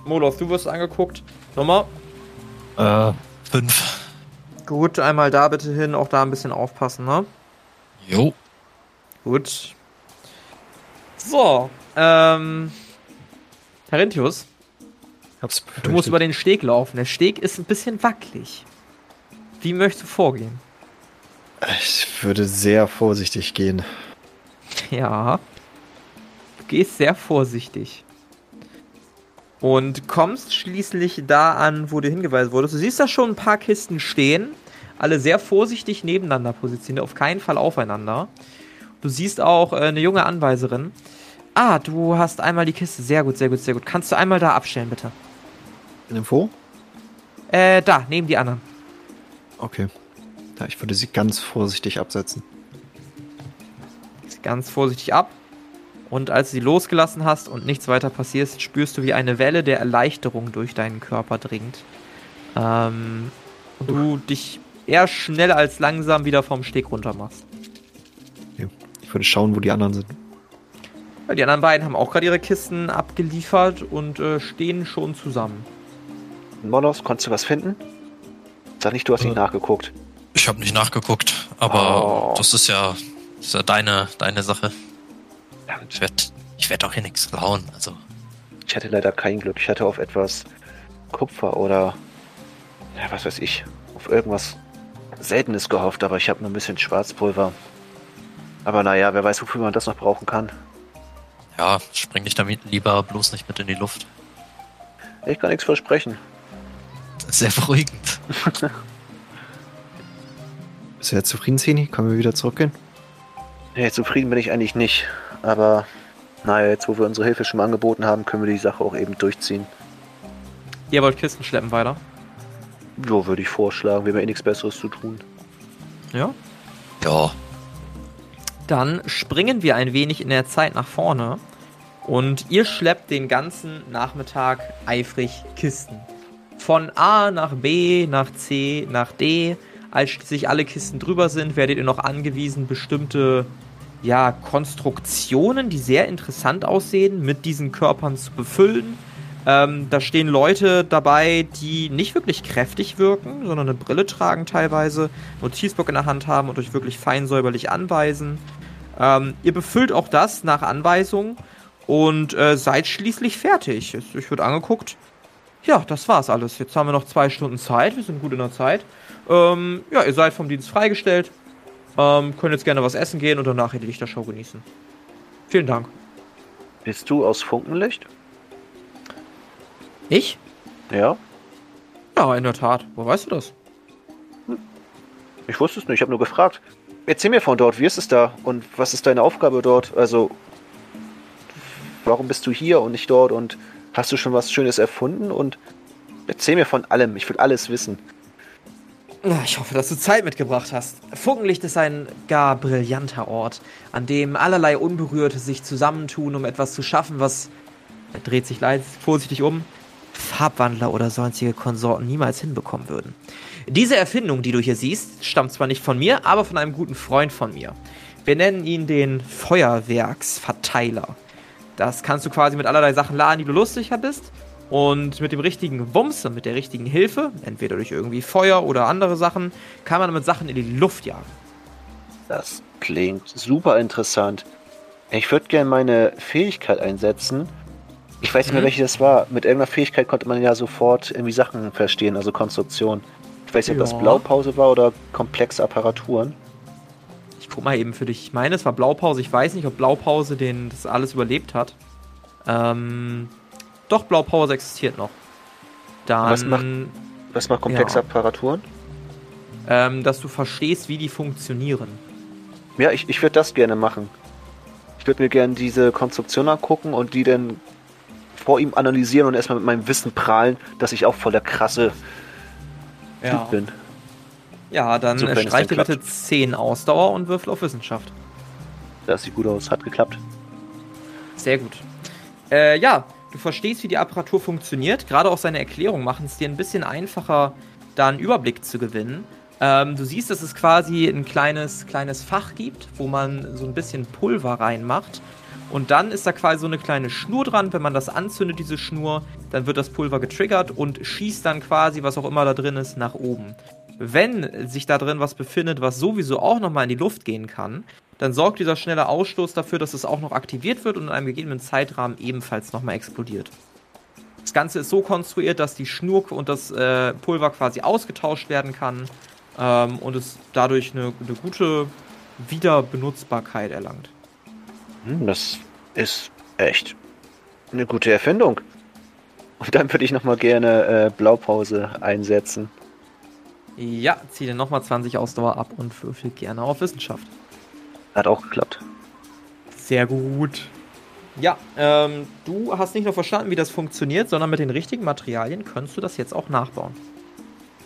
Moloth, du wirst angeguckt. Nochmal. Äh, fünf. Gut, einmal da bitte hin, auch da ein bisschen aufpassen, ne? Jo. Gut. So, ähm. Herentius, Hab's du musst über den Steg laufen. Der Steg ist ein bisschen wackelig. Wie möchtest du vorgehen? Ich würde sehr vorsichtig gehen. Ja. Du gehst sehr vorsichtig. Und kommst schließlich da an, wo du hingeweisen wurdest. Du siehst da schon ein paar Kisten stehen. Alle sehr vorsichtig nebeneinander positioniert, auf keinen Fall aufeinander. Du siehst auch äh, eine junge Anweiserin. Ah, du hast einmal die Kiste. Sehr gut, sehr gut, sehr gut. Kannst du einmal da abstellen, bitte? Info? Äh, da, neben die anderen. Okay. Ja, ich würde sie ganz vorsichtig absetzen. ganz vorsichtig ab. Und als du sie losgelassen hast und nichts weiter passiert, spürst du, wie eine Welle der Erleichterung durch deinen Körper dringt. Ähm, und du dich eher schnell als langsam wieder vom Steg runter machst. Ich würde schauen, wo die anderen sind. Ja, die anderen beiden haben auch gerade ihre Kisten abgeliefert und äh, stehen schon zusammen. Monos, konntest du was finden? Sag nicht, du hast nicht Äh. nachgeguckt. Ich habe nicht nachgeguckt, aber Oh. das ist ja, das ist ja deine, deine Sache. Ich werde ich werd auch hier nichts klauen. Also, Ich hatte leider kein Glück. Ich hatte auf etwas Kupfer oder ja, was weiß ich, auf irgendwas Seltenes gehofft, aber ich habe nur ein bisschen Schwarzpulver. Aber naja, wer weiß, wofür man das noch brauchen kann. ja, spring dich damit lieber bloß nicht mit in die Luft. Ich kann nichts versprechen. Sehr beruhigend. Bist du jetzt zufrieden, Zeni? Können wir wieder zurückgehen? Nee, zufrieden bin ich eigentlich nicht. Aber naja, jetzt wo wir unsere Hilfe schon mal angeboten haben, können wir die Sache auch eben durchziehen. Ihr wollt Kisten schleppen weiter? So würde ich vorschlagen. Wir haben eh nichts Besseres zu tun. Ja. Ja, Dann springen wir ein wenig in der Zeit nach vorne. Und ihr schleppt den ganzen Nachmittag eifrig Kisten. Von A nach B, nach C, nach D. Als schließlich alle Kisten drüber sind, werdet ihr noch angewiesen, bestimmte ja, Konstruktionen, die sehr interessant aussehen, mit diesen Körpern zu befüllen. Ähm, da stehen Leute dabei, die nicht wirklich kräftig wirken, sondern eine Brille tragen teilweise, Notizblock in der Hand haben und euch wirklich fein säuberlich anweisen. Ähm, ihr befüllt auch das nach Anweisung und äh, seid schließlich fertig. Ich wurde angeguckt. Ja, das war's alles. Jetzt haben wir noch zwei Stunden Zeit. Wir sind gut in der Zeit. Ähm, ja, ihr seid vom Dienst freigestellt. Ähm, könnt jetzt gerne was essen gehen und danach die Lichtershow genießen. Vielen Dank. Bist du aus Funkenlicht? Ich? Ja? Ja, in der Tat. Wo weißt du das? Ich wusste es nicht, ich habe nur gefragt. Erzähl mir von dort, wie ist es da und was ist deine Aufgabe dort? Also, warum bist du hier und nicht dort und hast du schon was Schönes erfunden? Und erzähl mir von allem, ich will alles wissen. Ich hoffe, dass du Zeit mitgebracht hast. Funkenlicht ist ein gar brillanter Ort, an dem allerlei Unberührte sich zusammentun, um etwas zu schaffen, was. Er dreht sich leicht vorsichtig um. Farbwandler oder sonstige Konsorten niemals hinbekommen würden. Diese Erfindung, die du hier siehst, stammt zwar nicht von mir, aber von einem guten Freund von mir. Wir nennen ihn den Feuerwerksverteiler. Das kannst du quasi mit allerlei Sachen laden, die du lustig bist. Und mit dem richtigen Wumms und mit der richtigen Hilfe, entweder durch irgendwie Feuer oder andere Sachen, kann man damit Sachen in die Luft jagen. Das klingt super interessant. Ich würde gerne meine Fähigkeit einsetzen. Ich weiß nicht mehr, Mhm. welche das war. Mit irgendeiner Fähigkeit konnte man ja sofort irgendwie Sachen verstehen, also Konstruktion. Ich weiß nicht, ob Ja. das Blaupause war oder komplexe Apparaturen. Ich guck mal eben für dich. Ich meine, es war Blaupause. Ich weiß nicht, ob Blaupause den das alles überlebt hat. Ähm, doch, Blaupause existiert noch. Dann, Was macht- Was macht komplexe Ja. Apparaturen? ähm, dass du verstehst, wie die funktionieren. Ja, ich, ich würde das gerne machen. Ich würde mir gerne diese Konstruktion angucken und die dann vor ihm analysieren und erstmal mit meinem Wissen prahlen, dass ich auch voll der krasse Typ bin. Ja, dann Super, äh, es streich dir bitte 10 Ausdauer und würfel auf Wissenschaft. Das sieht gut aus, hat geklappt. Sehr gut. Äh, ja, du verstehst, wie die Apparatur funktioniert. Gerade auch seine Erklärungen machen es dir ein bisschen einfacher, da einen Überblick zu gewinnen. Ähm, du siehst, dass es quasi ein kleines, kleines Fach gibt, wo man so ein bisschen Pulver reinmacht. Und dann ist da quasi so eine kleine Schnur dran. Wenn man das anzündet, diese Schnur, dann wird das Pulver getriggert und schießt dann quasi, was auch immer da drin ist, nach oben. Wenn sich da drin was befindet, was sowieso auch nochmal in die Luft gehen kann, dann sorgt dieser schnelle Ausstoß dafür, dass es auch noch aktiviert wird und in einem gegebenen Zeitrahmen ebenfalls nochmal explodiert. Das Ganze ist so konstruiert, dass die Schnur und das äh, Pulver quasi ausgetauscht werden kann ähm, und es dadurch eine, eine gute Wiederbenutzbarkeit erlangt. Hm, Das ist echt eine gute Erfindung. Und dann würde ich nochmal gerne äh, Blaupause einsetzen. Ja, zieh dir nochmal 20 Ausdauer ab und würfel gerne auf Wissenschaft. Hat auch geklappt. Sehr gut. Ja, ähm, du hast nicht nur verstanden, wie das funktioniert, sondern mit den richtigen Materialien könntest du das jetzt auch nachbauen.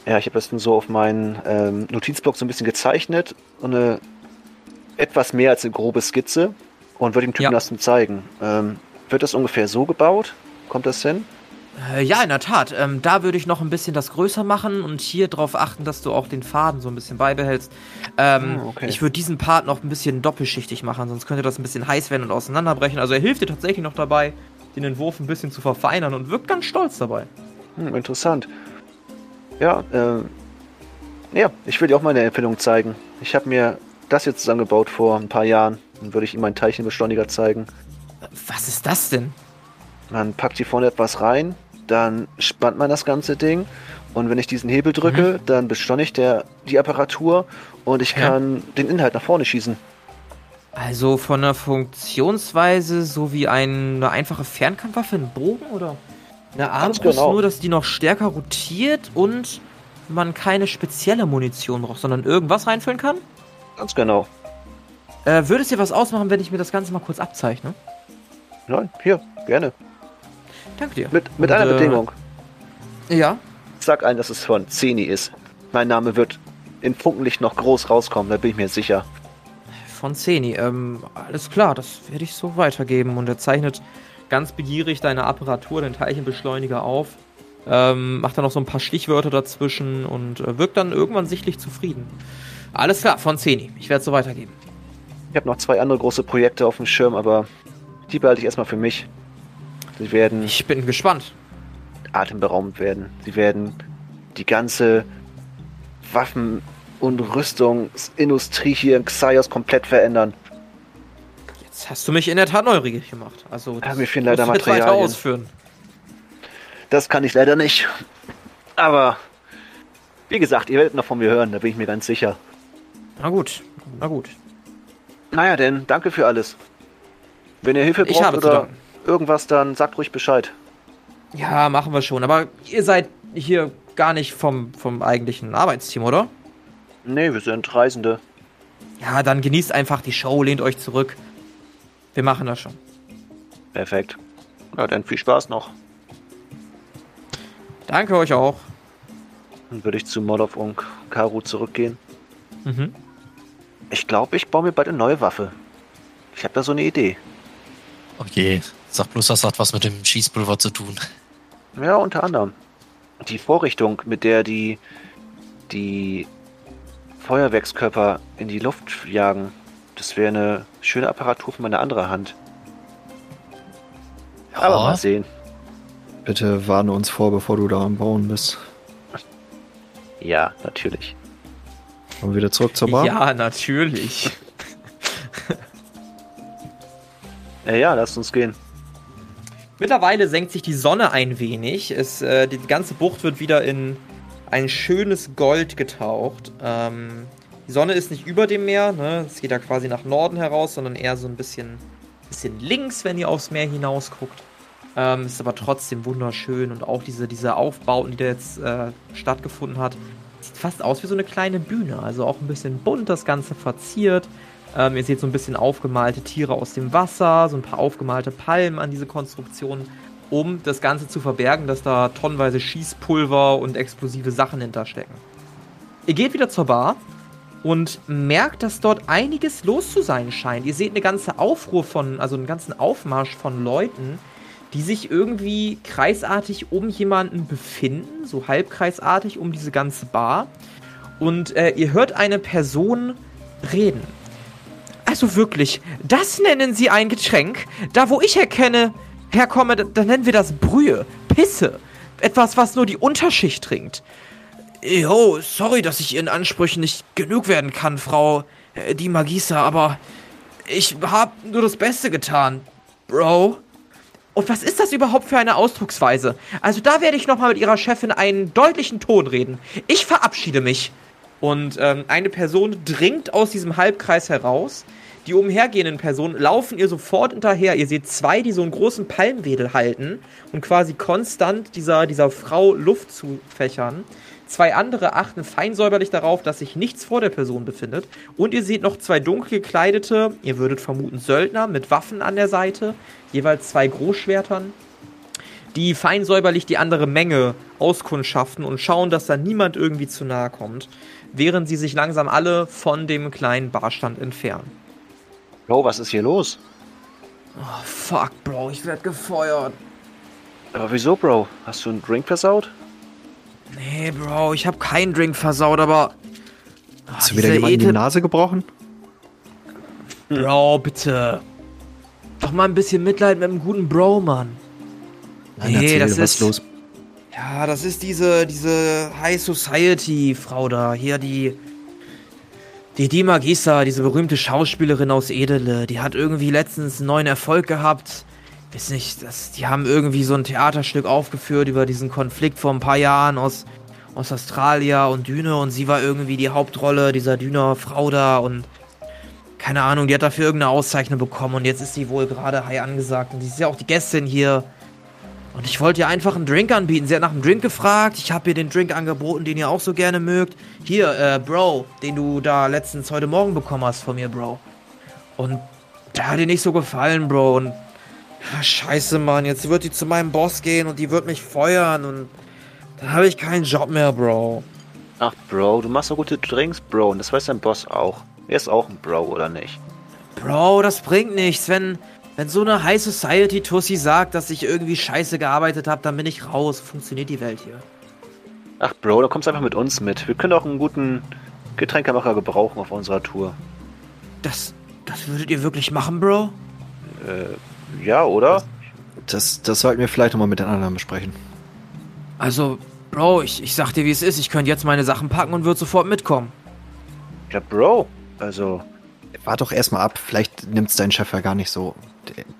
Ja, ich habe das dann so auf meinen ähm, Notizblock so ein bisschen gezeichnet. Und eine etwas mehr als eine grobe Skizze. Und würde dem Typen Ja. das dann zeigen. Ähm, wird das ungefähr so gebaut? Kommt das hin? Äh, ja, in der Tat. Ähm, da würde ich noch ein bisschen das größer machen und hier darauf achten, dass du auch den Faden so ein bisschen beibehältst. Ähm, Ah, okay. Ich würde diesen Part noch ein bisschen doppelschichtig machen, sonst könnte das ein bisschen heiß werden und auseinanderbrechen. Also er hilft dir tatsächlich noch dabei, den Entwurf ein bisschen zu verfeinern und wirkt ganz stolz dabei. Hm, interessant. Ja, ähm, ja, ich will dir auch meine Erfindung zeigen. Ich habe mir das jetzt zusammengebaut vor ein paar Jahren. Dann würde ich ihm meinen Teilchenbeschleuniger zeigen. Was ist das denn? Man packt hier vorne etwas rein, dann spannt man das ganze Ding und wenn ich diesen Hebel drücke, dann beschleunigt der die Apparatur und ich Ja. kann den Inhalt nach vorne schießen. Also von der Funktionsweise so wie ein- eine einfache Fernkampfwaffe, ein Bogen oder eine Armbrust, genau. nur dass die noch stärker rotiert und man keine spezielle Munition braucht, sondern irgendwas reinfüllen kann? Ganz genau. Äh, würde es dir was ausmachen, wenn ich mir das Ganze mal kurz abzeichne? Nein, hier, gerne. Danke dir. Mit, mit Und, einer äh, Bedingung. Ja. Sag ein, dass es von Zeni ist. Mein Name wird in Funkenlicht noch groß rauskommen, da bin ich mir sicher. Von Zeni. Ähm, alles klar, das werde ich so weitergeben. Und er zeichnet ganz begierig deine Apparatur, den Teilchenbeschleuniger auf. Ähm, macht dann noch so ein paar Stichwörter dazwischen und äh, wirkt dann irgendwann sichtlich zufrieden. Alles klar, von Zeni. Ich werde es so weitergeben. Ich habe noch zwei andere große Projekte auf dem Schirm, aber die behalte ich erstmal für mich. Sie werden Ich bin gespannt. atemberaubend werden. Sie werden die ganze Waffen- und Rüstungsindustrie hier in Xaios komplett verändern. Jetzt hast du mich in der Tat neugierig gemacht. Also, Ja, mir fehlen leider jetzt weiter Materialien. ausführen. Das kann ich leider nicht. Aber wie gesagt, ihr werdet noch von mir hören, da bin ich mir ganz sicher. Na gut, na gut. Naja, denn danke für alles. Wenn ihr Hilfe Ich braucht oder. Irgendwas, dann sagt ruhig Bescheid. Ja, machen wir schon. Aber ihr seid hier gar nicht vom, vom eigentlichen Arbeitsteam, oder? Nee, wir sind Reisende. Ja, dann genießt einfach die Show, lehnt euch zurück. Wir machen das schon. Perfekt. Ja, dann viel Spaß noch. Danke euch auch. Dann würde ich zu Molov und Karu zurückgehen. Mhm. Ich glaube, ich baue mir bald eine neue Waffe. Ich habe da so eine Idee. Okay, sag bloß, das hat was mit dem Schießpulver zu tun. Ja, unter anderem. Die Vorrichtung, mit der die, die Feuerwerkskörper in die Luft jagen, das wäre eine schöne Apparatur für meine andere Hand. Aber mal sehen. Bitte warne uns vor, bevor du da am Bauen bist. Ja, natürlich. Kommen wir wieder zurück zur Bar? Ja, natürlich. Ja, ja, lasst uns gehen. Mittlerweile senkt sich die Sonne ein wenig. Es, äh, die ganze Bucht wird wieder in ein schönes Gold getaucht. Ähm, die Sonne ist nicht über dem Meer, ne? es geht da quasi nach Norden heraus, sondern eher so ein bisschen, bisschen links, wenn ihr aufs Meer hinaus guckt. Ähm, ist aber trotzdem wunderschön und auch diese, diese Aufbauten, die da jetzt äh, stattgefunden hat, sieht fast aus wie so eine kleine Bühne. Also auch ein bisschen bunt das Ganze verziert. Ähm, ihr seht so ein bisschen aufgemalte Tiere aus dem Wasser, so ein paar aufgemalte Palmen an diese Konstruktion, um das Ganze zu verbergen, dass da tonnenweise Schießpulver und explosive Sachen hinterstecken. Ihr geht wieder zur Bar und merkt, dass dort einiges los zu sein scheint. Ihr seht eine ganze Aufruhr von, also einen ganzen Aufmarsch von Leuten, die sich irgendwie kreisartig um jemanden befinden, so halbkreisartig um diese ganze Bar. und äh, ihr hört eine Person reden. Also wirklich, das nennen Sie ein Getränk? Da, wo ich herkenne, herkomme, da, da nennen wir das Brühe, Pisse. Etwas, was nur die Unterschicht trinkt. Jo, sorry, dass ich Ihren Ansprüchen nicht genug werden kann, Frau äh, die Magisa, aber ich hab nur das Beste getan, Bro. Und was ist das überhaupt für eine Ausdrucksweise? Also da werde ich nochmal mit ihrer Chefin einen deutlichen Ton reden. Ich verabschiede mich. Und ähm, eine Person dringt aus diesem Halbkreis heraus. Die umhergehenden Personen laufen ihr sofort hinterher. Ihr seht zwei, die so einen großen Palmwedel halten und quasi konstant dieser, dieser Frau Luft zufächern. Zwei andere achten feinsäuberlich darauf, dass sich nichts vor der Person befindet. Und ihr seht noch zwei dunkel gekleidete, ihr würdet vermuten Söldner mit Waffen an der Seite, jeweils zwei Großschwertern, die feinsäuberlich die andere Menge auskundschaften und schauen, dass da niemand irgendwie zu nahe kommt, während sie sich langsam alle von dem kleinen Barstand entfernen. Bro, was ist hier los? Oh, fuck, Bro, ich werd gefeuert. Aber wieso, Bro? Hast du einen Drink versaut? Nee, Bro, ich hab keinen Drink versaut, aber. Hast du wieder jemand in die Nase gebrochen? Bro, bitte. Doch mal ein bisschen Mitleid mit einem guten Bro, Mann. Nein, Nee, erzähl, das was ist- los? Ja, das ist diese, diese High Society Frau da. Hier die. Die Dima Gisa, diese berühmte Schauspielerin aus Edele. Die hat irgendwie letztens einen neuen Erfolg gehabt. Weiß nicht, das, die haben irgendwie so ein Theaterstück aufgeführt über diesen Konflikt vor ein paar Jahren aus, aus Australia und Düne. Und sie war irgendwie die Hauptrolle dieser Düner Frau da. Und keine Ahnung, die hat dafür irgendeine Auszeichnung bekommen. Und jetzt ist sie wohl gerade high angesagt. Und die ist ja auch die Gästin hier. Und ich wollte ihr einfach einen Drink anbieten. Sie hat nach einem Drink gefragt. Ich habe ihr den Drink angeboten, den ihr auch so gerne mögt. Hier, äh, Bro, den du da letztens heute Morgen bekommen hast von mir, Bro. Und der hat ihr nicht so gefallen, Bro. Und ah, scheiße, Mann, jetzt wird die zu meinem Boss gehen und die wird mich feuern und dann habe ich keinen Job mehr, Bro. Ach, Bro, du machst so gute Drinks, Bro. Und das weiß dein Boss auch. Er ist auch ein Bro, oder nicht? Bro, das bringt nichts. Wenn, wenn so eine High Society Tussi sagt, dass ich irgendwie scheiße gearbeitet habe, dann bin ich raus. Funktioniert die Welt hier. Ach, Bro, da kommst du einfach mit uns mit. Wir können auch einen guten Getränkemacher gebrauchen auf unserer Tour. Das, das würdet ihr wirklich machen, Bro? Äh, ja, oder? Das, das sollten wir vielleicht nochmal mit den anderen besprechen. Also, Bro, ich, ich sag dir, wie es ist. Ich könnte jetzt meine Sachen packen und würde sofort mitkommen. Ja, Bro. Also, Wart doch erstmal ab, vielleicht nimmt's dein Chef ja gar nicht so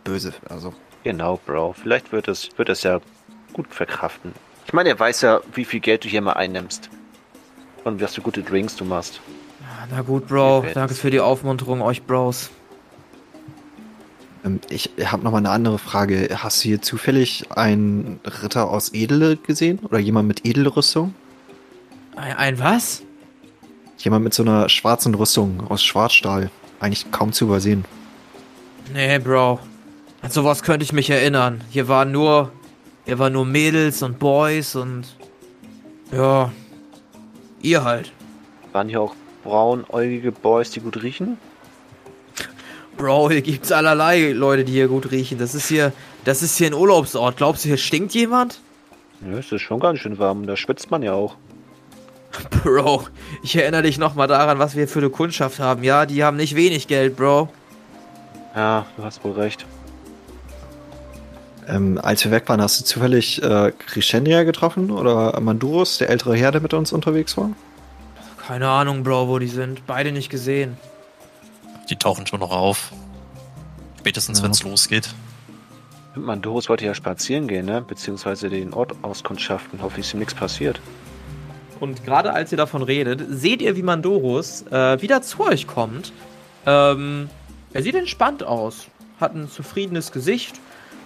böse. Also, genau, Bro. Vielleicht wird es, wird es ja gut verkraften. Ich meine, er weiß ja, wie viel Geld du hier mal einnimmst. Und was für gute Drinks du machst. Na gut, Bro. Danke für die Aufmunterung, euch Bros. ähm, ich habe nochmal eine andere Frage. Hast du hier zufällig einen Ritter aus Edele gesehen? Oder jemand mit Edelrüstung? Ein, ein was? Jemand mit so einer schwarzen Rüstung aus Schwarzstahl. Eigentlich kaum zu übersehen. Nee, Bro. An sowas könnte ich mich erinnern. Hier waren nur. Hier waren nur Mädels und Boys und. Ja. Ihr halt. Waren hier auch braunäugige Boys, die gut riechen? Bro, hier gibt's allerlei Leute, die hier gut riechen. Das ist hier. Das ist hier ein Urlaubsort. Glaubst du, hier stinkt jemand? Ja, es ist schon ganz schön warm. Da schwitzt man ja auch. (laughs) Bro, ich erinnere dich nochmal daran, was wir für eine Kundschaft haben. Ja, die haben nicht wenig Geld, Bro. Ja, du hast wohl recht. Ähm, als wir weg waren, hast du zufällig äh, Crescendia getroffen? Oder Mandurus, der ältere Herr, der mit uns unterwegs war? Keine Ahnung, Bro, wo die sind. Beide nicht gesehen. Die tauchen schon noch auf. Spätestens, Ja. wenn es losgeht. Mandoros wollte ja spazieren gehen, ne? Beziehungsweise den Ort auskundschaften. Hoffentlich ist ihm nichts passiert. Und gerade als ihr davon redet, seht ihr, wie Mandorus äh, wieder zu euch kommt. Ähm, er sieht entspannt aus, hat ein zufriedenes Gesicht,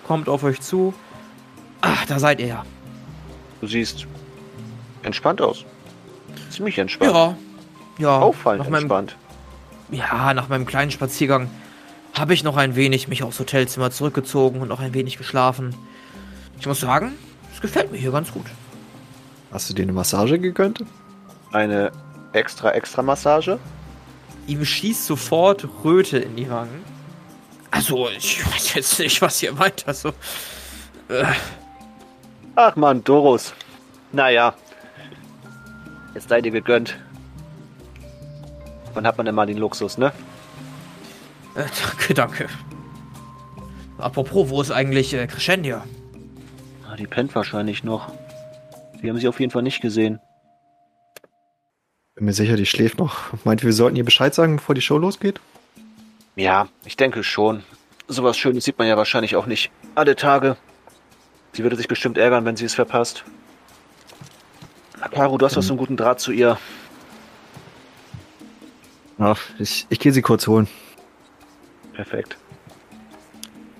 kommt auf euch zu. Ach, da seid ihr ja. Du siehst entspannt aus. Ziemlich entspannt. Ja. Ja. Auffallend nach meinem, entspannt. Ja, nach meinem kleinen Spaziergang habe ich noch ein wenig mich aufs Hotelzimmer zurückgezogen und noch ein wenig geschlafen. Ich muss sagen, es gefällt mir hier ganz gut. Hast du dir eine Massage gegönnt? Eine extra, extra Massage. Ihm schießt sofort Röte in die Wangen. Also, ich weiß jetzt nicht, was ihr meint. Also, äh, Ach man, Doros. Naja. Jetzt sei dir gegönnt. Wann hat man denn mal den Luxus, ne? Äh, danke, danke. Apropos, wo ist eigentlich äh, Crescendia? Ah, die pennt wahrscheinlich noch. Wir haben sie auf jeden Fall nicht gesehen. Bin mir sicher, die schläft noch. Meint, wir sollten ihr Bescheid sagen, bevor die Show losgeht? Ja, ich denke schon. Sowas Schönes sieht man ja wahrscheinlich auch nicht alle Tage. Sie würde sich bestimmt ärgern, wenn sie es verpasst. Caro, du hast doch so einen guten Draht zu ihr. Ach, ich, ich gehe sie kurz holen. Perfekt.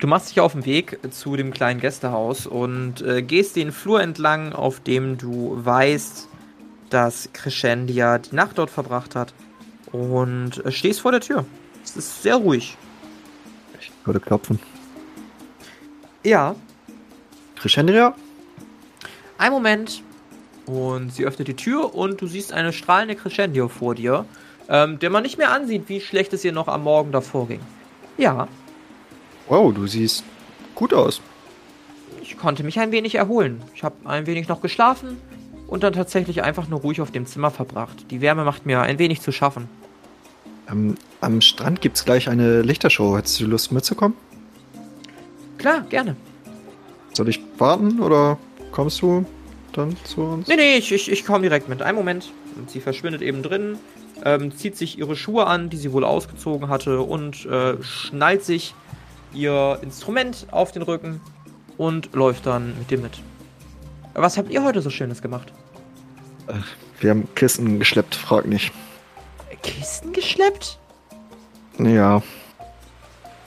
Du machst dich auf den Weg zu dem kleinen Gästehaus und äh, gehst den Flur entlang, auf dem du weißt, dass Crescendia die Nacht dort verbracht hat. Und äh, stehst vor der Tür. Es ist sehr ruhig. Ich würde klopfen. Ja, Crescendia? ein Moment. Und sie öffnet die Tür und du siehst eine strahlende Crescendio vor dir, ähm, der man nicht mehr ansieht, wie schlecht es ihr noch am Morgen davor ging. Ja, Wow, du siehst gut aus. ich konnte mich ein wenig erholen. Ich habe ein wenig noch geschlafen und dann tatsächlich einfach nur ruhig auf dem Zimmer verbracht. Die Wärme macht mir ein wenig zu schaffen. Ähm, am Strand gibt's gleich eine Lichtershow. Hättest du Lust mitzukommen? Klar, gerne. Soll ich warten oder kommst du dann zu uns? Nee, nee, ich, ich, ich komme direkt mit. Einen Moment. Und sie verschwindet eben drin, ähm, zieht sich ihre Schuhe an, die sie wohl ausgezogen hatte, und äh, schnallt sich ihr Instrument auf den Rücken und läuft dann mit dir mit. Was habt ihr heute so Schönes gemacht? Wir haben Kisten geschleppt, frag nicht. Kisten geschleppt? Ja.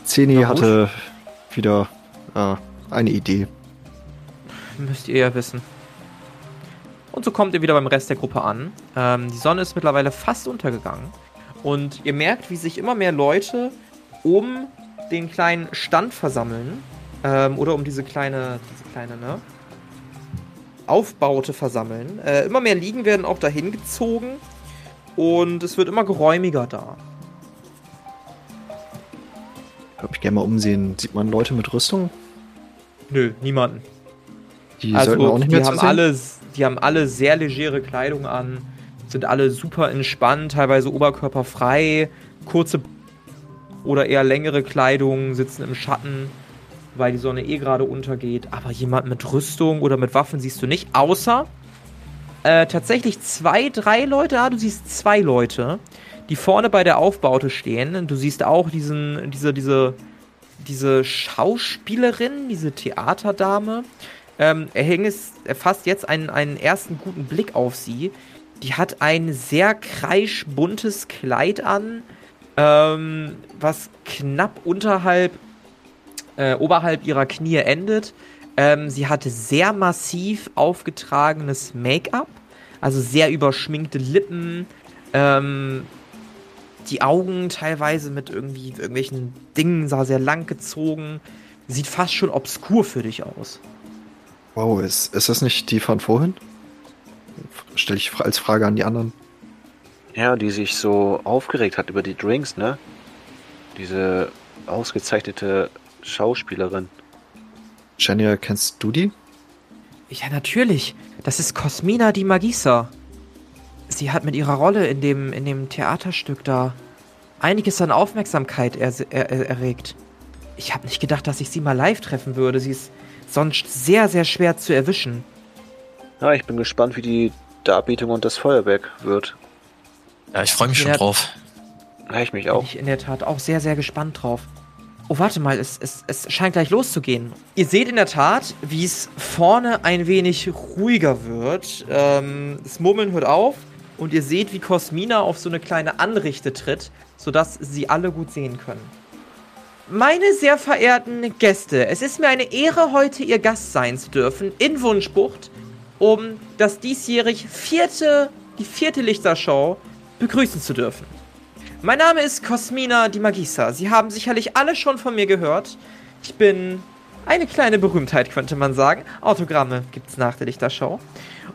Zeni Na hatte wieder äh, eine Idee. Müsst ihr ja wissen. Und so kommt ihr wieder beim Rest der Gruppe an. Ähm, die Sonne ist mittlerweile fast untergegangen. Und ihr merkt, wie sich immer mehr Leute um den kleinen Stand versammeln. Ähm, oder um diese kleine, diese kleine, ne? Aufbaute versammeln. Äh, immer mehr Liegen werden auch dahin gezogen. Und es wird immer geräumiger da. Ich glaube, ich gerne mal umsehen. Sieht man Leute mit Rüstung? Nö, niemanden. Die sollten wir auch nicht Also, die mehr haben sehen? alle, die haben alle sehr legere Kleidung an, sind alle super entspannt, teilweise oberkörperfrei, kurze oder eher längere Kleidung, sitzen im Schatten, weil die Sonne eh gerade untergeht. Aber jemand mit Rüstung oder mit Waffen siehst du nicht, außer äh, tatsächlich zwei, drei Leute. Ah, du siehst zwei Leute, die vorne bei der Aufbaute stehen. Du siehst auch diesen, diese, diese, diese Schauspielerin, diese Theaterdame. Ähm, er hängt es, er fasst jetzt einen, einen ersten guten Blick auf sie. Die hat ein sehr kreischbuntes Kleid an, ähm, was knapp unterhalb, äh, oberhalb ihrer Knie endet. Ähm, sie hatte sehr massiv aufgetragenes Make-up, also sehr überschminkte Lippen, ähm, die Augen teilweise mit irgendwie irgendwelchen Dingen sah sehr lang gezogen. Sieht fast schon obskur für dich aus. Wow, ist, ist das nicht die von vorhin? Stelle ich als Frage an die anderen. Ja, die sich so aufgeregt hat über die Drinks, ne? Diese ausgezeichnete Schauspielerin. Shania, kennst du die? Ja, natürlich. Das ist Cosmina di Magisa. Sie hat mit ihrer Rolle in dem, in dem Theaterstück da einiges an Aufmerksamkeit er, er, er, erregt. Ich habe nicht gedacht, dass ich sie mal live treffen würde. Sie ist sonst sehr, sehr schwer zu erwischen. Ja, ich bin gespannt, wie die Darbietung und das Feuerwerk wird. Ja, ich freue mich schon drauf. Ja, ich mich Bin auch. ich in der Tat auch sehr, sehr gespannt drauf. Oh, warte mal, es, es, es scheint gleich loszugehen. Ihr seht in der Tat, wie es vorne ein wenig ruhiger wird. Ähm, das Murmeln hört auf und ihr seht, wie Cosmina auf so eine kleine Anrichte tritt, sodass sie alle gut sehen können. Meine sehr verehrten Gäste, es ist mir eine Ehre, heute Ihr Gast sein zu dürfen in Wunschbucht, um das diesjährig vierte, die vierte Lichtershow begrüßen zu dürfen. Mein Name ist Cosmina Di Magisa. Sie haben sicherlich alle schon von mir gehört. Ich bin eine kleine Berühmtheit, könnte man sagen. Autogramme gibt's nach der Lichtershow.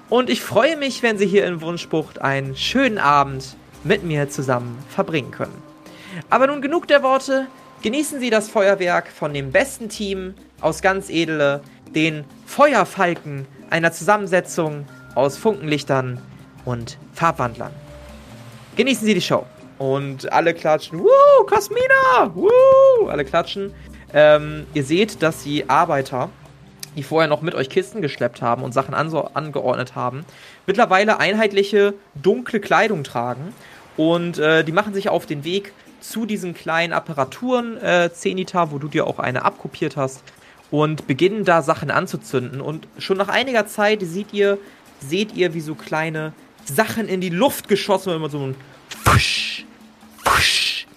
Und ich freue mich, wenn Sie hier in Wunschbucht einen schönen Abend mit mir zusammen verbringen können. Aber nun genug der Worte. Genießen Sie das Feuerwerk von dem besten Team aus ganz Edele, den Feuerfalken, einer Zusammensetzung aus Funkenlichtern und Farbwandlern. Genießen Sie die Show. Und alle klatschen, Woo, Cosmina! Woo! Alle klatschen. Ähm, ihr seht, dass die Arbeiter, die vorher noch mit euch Kisten geschleppt haben und Sachen angeordnet haben, mittlerweile einheitliche dunkle Kleidung tragen. Und äh, die machen sich auf den Weg zu diesen kleinen Apparaturen, äh, Zenita, wo du dir auch eine abkopiert hast, und beginnen da Sachen anzuzünden. Und schon nach einiger Zeit seht ihr, seht ihr, wie so kleine Sachen in die Luft geschossen immer so ein Fusch, Fusch,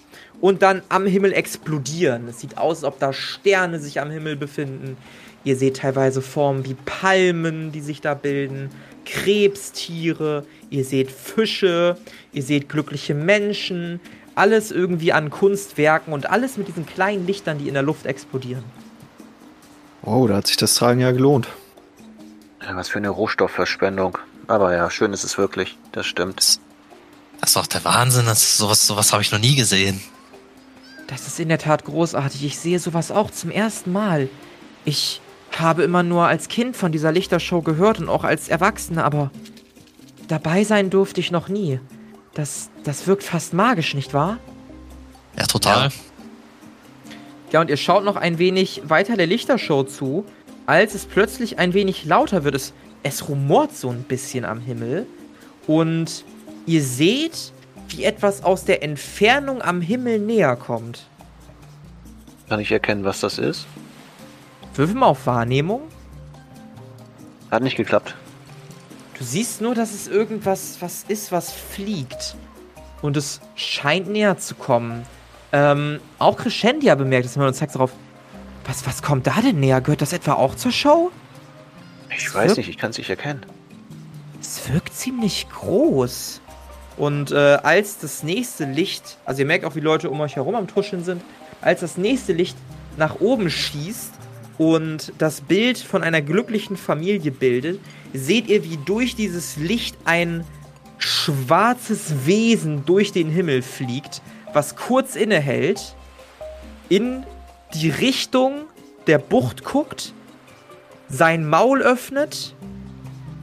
und dann am Himmel explodieren. Es sieht aus, als ob da Sterne sich am Himmel befinden. Ihr seht teilweise Formen wie Palmen, die sich da bilden, Krebstiere, ihr seht Fische, ihr seht glückliche Menschen, alles irgendwie an Kunstwerken und alles mit diesen kleinen Lichtern, die in der Luft explodieren. Oh, da hat sich das Tragen ja gelohnt. Ja, was für eine Rohstoffverschwendung. Aber ja, schön ist es wirklich. Das stimmt. Das, das ist doch der Wahnsinn. Das, sowas sowas habe ich noch nie gesehen. Das ist in der Tat großartig. Ich sehe sowas auch zum ersten Mal. Ich habe immer nur als Kind von dieser Lichtershow gehört und auch als Erwachsener, aber dabei sein durfte ich noch nie. Das, das wirkt fast magisch, nicht wahr? Ja, total. Ja. ja, und ihr schaut noch ein wenig weiter der Lichtershow zu, als es plötzlich ein wenig lauter wird. Es, es rumort so ein bisschen am Himmel. Und ihr seht, wie etwas aus der Entfernung am Himmel näher kommt. Kann ich erkennen, was das ist? Würfel mal auf Wahrnehmung. Hat nicht geklappt. Du siehst nur, dass es irgendwas was ist, was fliegt. Und es scheint näher zu kommen. Ähm, auch Crescendia bemerkt es und zeigt darauf. Was, was kommt da denn näher? Gehört das etwa auch zur Show? Ich es weiß nicht, ich kann es nicht erkennen. Es wirkt ziemlich groß. Und äh, als das nächste Licht, also ihr merkt auch, wie Leute um euch herum am Tuscheln sind, als das nächste Licht nach oben schießt und das Bild von einer glücklichen Familie bildet, seht ihr, wie durch dieses Licht ein schwarzes Wesen durch den Himmel fliegt, was kurz innehält, in die Richtung der Bucht guckt, sein Maul öffnet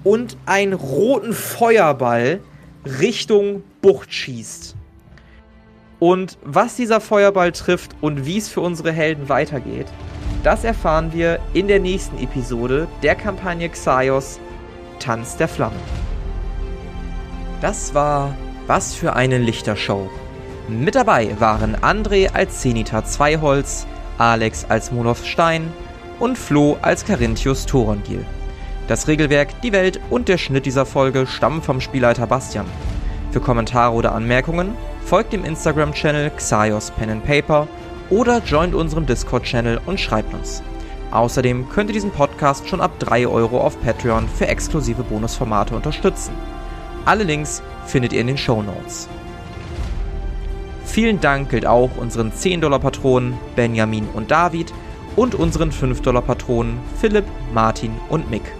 und einen roten Feuerball Richtung Bucht schießt. Und was dieser Feuerball trifft und wie es für unsere Helden weitergeht, das erfahren wir in der nächsten Episode der Kampagne Xaios Tanz der Flammen. Das war Was für eine Lichtershow. Mit dabei waren André als Zenita Zweiholz, Alex als Monoth Stein und Flo als Carinthius Thorongil. Das Regelwerk, die Welt und der Schnitt dieser Folge stammen vom Spielleiter Bastian. Für Kommentare oder Anmerkungen folgt dem Instagram-Channel Xaios Pen and Paper oder joint unserem Discord-Channel und schreibt uns. Außerdem könnt ihr diesen Podcast schon ab 3 Euro auf Patreon für exklusive Bonusformate unterstützen. Alle Links findet ihr in den Show Notes. Vielen Dank gilt auch unseren 10-Dollar-Patronen Benjamin und David und unseren 5-Dollar-Patronen Philipp, Martin und Mick.